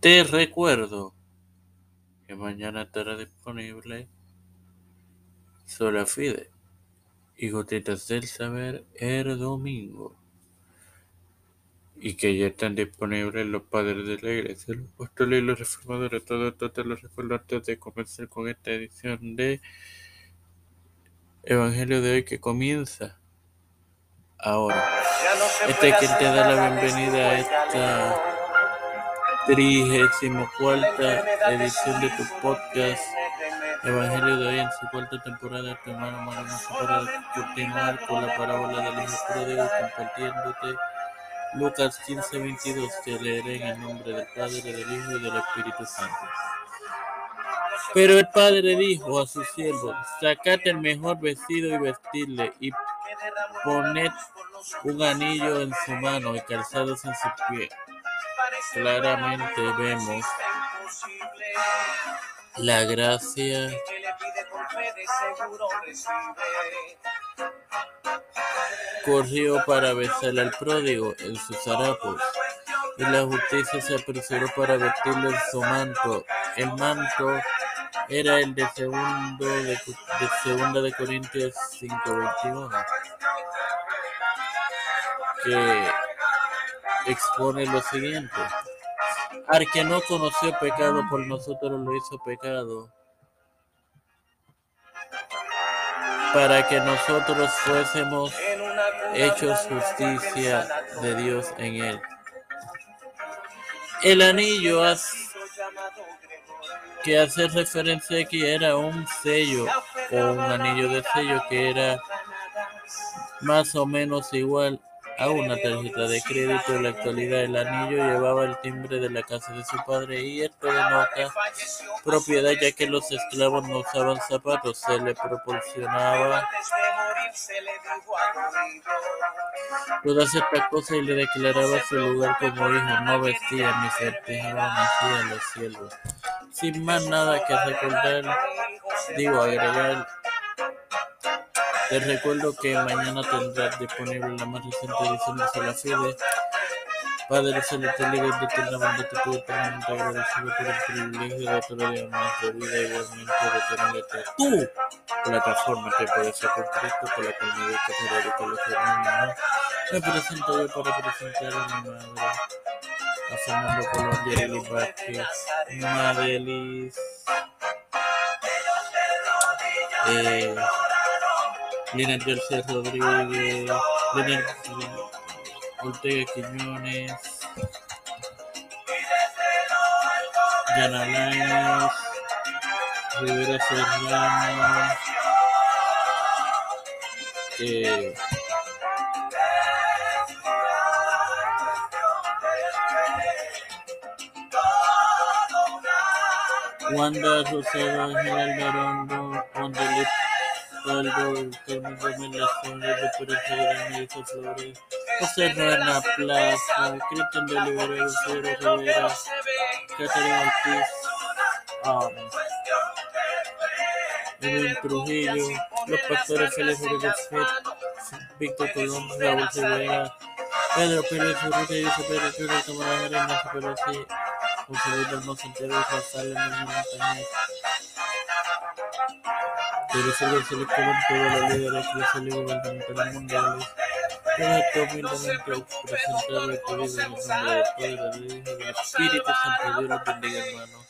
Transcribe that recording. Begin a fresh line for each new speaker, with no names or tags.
Te recuerdo que mañana estará disponible Sola Fide y Gotitas del Saber el domingo. Y que ya están disponibles los padres de la iglesia, los apóstoles y los reformadores. Todo esto te lo recuerdo antes de comenzar con esta edición de Evangelio de hoy que comienza ahora. Este es quien te da la bienvenida a esta cuarta edición de tu podcast Evangelio de hoy en su cuarta temporada tu hermano Maravilloso para continuar con la parábola del hijo pródigo compartiéndote Lucas 15, 22 que leeré en el nombre del Padre, del Hijo y del Espíritu Santo. Pero el padre dijo a sus siervos, sacad el mejor vestido y vestidle y poned un anillo en su mano y calzados en su pie. Claramente vemos la gracia corrió para besar al pródigo en sus harapos, y la justicia se apresuró para vestirlo en su manto. El manto era el de segundo de, de segunda de Corintios 5:21, que expone lo siguiente. Al que no conoció pecado por nosotros lo hizo pecado, para que nosotros fuésemos hechos justicia de Dios en él. El anillo que hace referencia aquí era un sello o un anillo de sello que era más o menos igual a una tarjeta de crédito. En la actualidad el anillo llevaba el timbre de la casa de su padre y esto denota propiedad ya que los esclavos no usaban zapatos, se le proporcionaba todas estas cosas y le declaraba su lugar como hijo, no vestía ni certejaba así a los cielos. Sin más nada que recordar, digo agregar te recuerdo que mañana tendrás disponible la más reciente edición de Sola Fide. Padre Celestial y bendito en la bondad de tu eternamente agradecido por el privilegio de otro día más de vida, igualmente de tenerte a tu plataforma que puede ser con Cristo, con la cual me dedico a dedicar los hermanos. Me presento yo para presentar a mi madre, a Fernando Colón, Yerelis Vázquez, Madelis. Eh, Lina García Rodríguez, Lina Ortega Quiñones, Yana Lainez, Rivera Serrano, eh, Wanda Rosado, Ángel Alvarondo, Wanda Aldo, Carmen Remelación, Referencia Gran Elisa Flores, José Rana Plaza, Cristian de Olivera, Lucero Rivera, Catarina Ortiz, um, Edwin Trujillo, los pastores Félix Rodríguez, Víctor Colón, Raúl Rivera, Pedro Pérez Urrutia, José Pérez Pérez, Tomás Ignacio Pérez, José Luis Hermoso Entero, Rafael Montañez, Dirigir el seleccionado Liga de la Clase Mundiales. Todo esto humildemente en el nombre del Padre, del Hijo del.